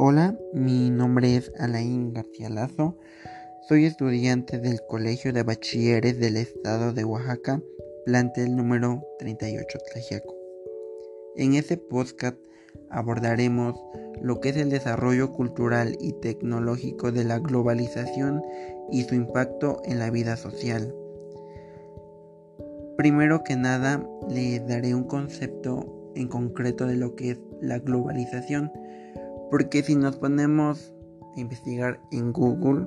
Hola, mi nombre es Alain García Lazo. Soy estudiante del Colegio de Bachilleres del Estado de Oaxaca, plantel número 38 Tlajiaco. En este podcast abordaremos lo que es el desarrollo cultural y tecnológico de la globalización y su impacto en la vida social. Primero que nada, le daré un concepto en concreto de lo que es la globalización, porque si nos ponemos a investigar en Google,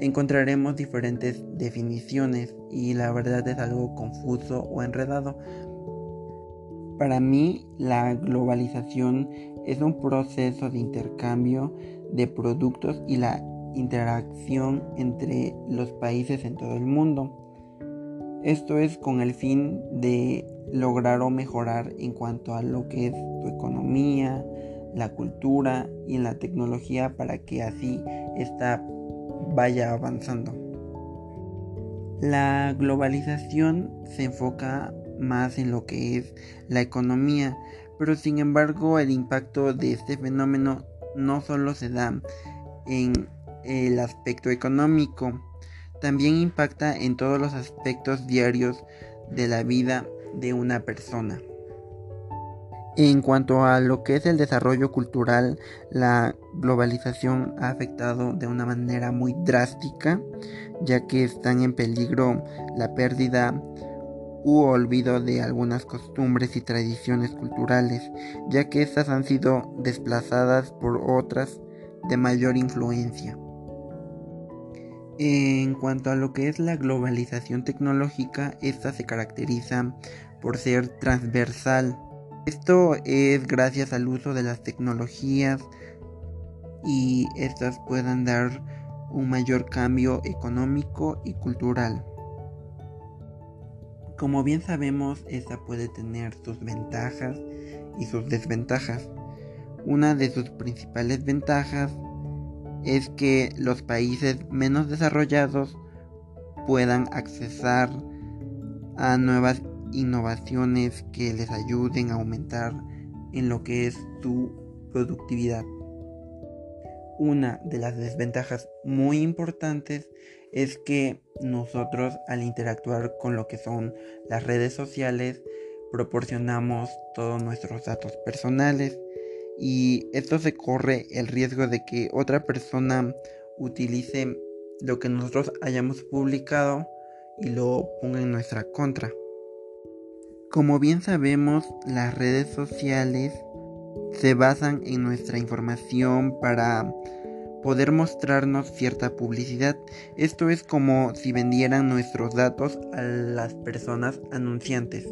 encontraremos diferentes definiciones y la verdad es algo confuso o enredado. Para mí, la globalización es un proceso de intercambio de productos y la interacción entre los países en todo el mundo. Esto es con el fin de lograr o mejorar en cuanto a lo que es tu economía, la cultura y la tecnología para que así esta vaya avanzando. La globalización se enfoca más en lo que es la economía, pero sin embargo el impacto de este fenómeno no solo se da en el aspecto económico, también impacta en todos los aspectos diarios de la vida de una persona. En cuanto a lo que es el desarrollo cultural, la globalización ha afectado de una manera muy drástica, ya que están en peligro la pérdida u olvido de algunas costumbres y tradiciones culturales, ya que estas han sido desplazadas por otras de mayor influencia. En cuanto a lo que es la globalización tecnológica, esta se caracteriza por ser transversal. Esto es gracias al uso de las tecnologías y estas puedan dar un mayor cambio económico y cultural. Como bien sabemos, esta puede tener sus ventajas y sus desventajas. Una de sus principales ventajas es que los países menos desarrollados puedan accesar a nuevas innovaciones que les ayuden a aumentar en lo que es su productividad. Una de las desventajas muy importantes es que nosotros al interactuar con lo que son las redes sociales proporcionamos todos nuestros datos personales y esto se corre el riesgo de que otra persona utilice lo que nosotros hayamos publicado y lo ponga en nuestra contra. Como bien sabemos, las redes sociales se basan en nuestra información para poder mostrarnos cierta publicidad. Esto es como si vendieran nuestros datos a las personas anunciantes.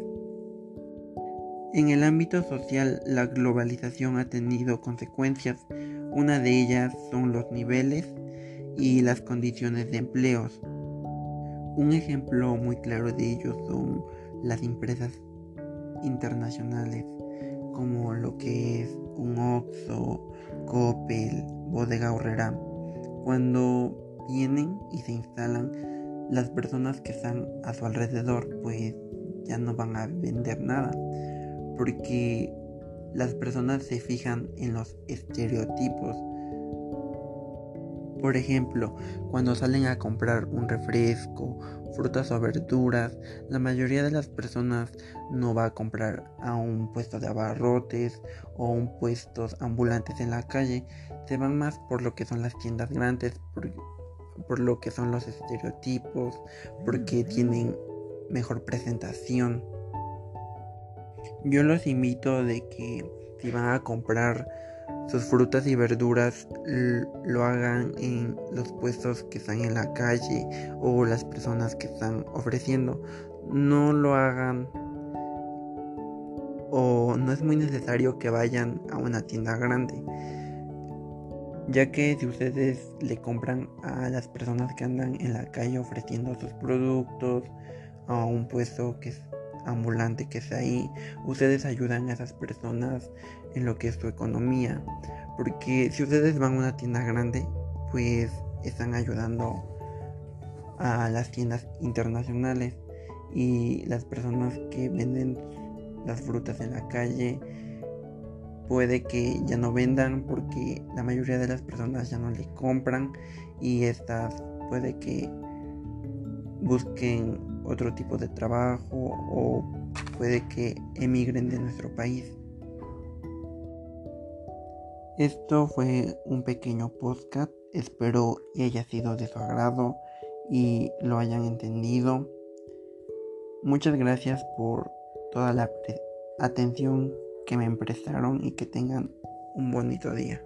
En el ámbito social, la globalización ha tenido consecuencias. Una de ellas son los niveles y las condiciones de empleos. Un ejemplo muy claro de ello son las empresas internacionales, como lo que es un Oxxo, Coppel, Bodega Horrera. Cuando vienen y se instalan, las personas que están a su alrededor, pues ya no van a vender nada porque las personas se fijan en los estereotipos. Por ejemplo, cuando salen a comprar un refresco, frutas o verduras, la mayoría de las personas no va a comprar a un puesto de abarrotes o un puestos ambulantes en la calle, se van más por lo que son las tiendas grandes, por, por lo que son los estereotipos, porque tienen mejor presentación. Yo los invito de que si van a comprar sus frutas y verduras lo hagan en los puestos que están en la calle o las personas que están ofreciendo. No lo hagan o no es muy necesario que vayan a una tienda grande. Ya que si ustedes le compran a las personas que andan en la calle ofreciendo sus productos a un puesto que ambulante que sea ahí, ustedes ayudan a esas personas en lo que es su economía. Porque si ustedes van a una tienda grande, pues están ayudando a las tiendas internacionales y las personas que venden las frutas en la calle puede que ya no vendan porque la mayoría de las personas ya no le compran y estas puede que busquen otro tipo de trabajo o puede que emigren de nuestro país. Esto fue un pequeño podcast, espero que haya sido de su agrado y lo hayan entendido. Muchas gracias por toda la atención que me prestaron y que tengan un bonito día.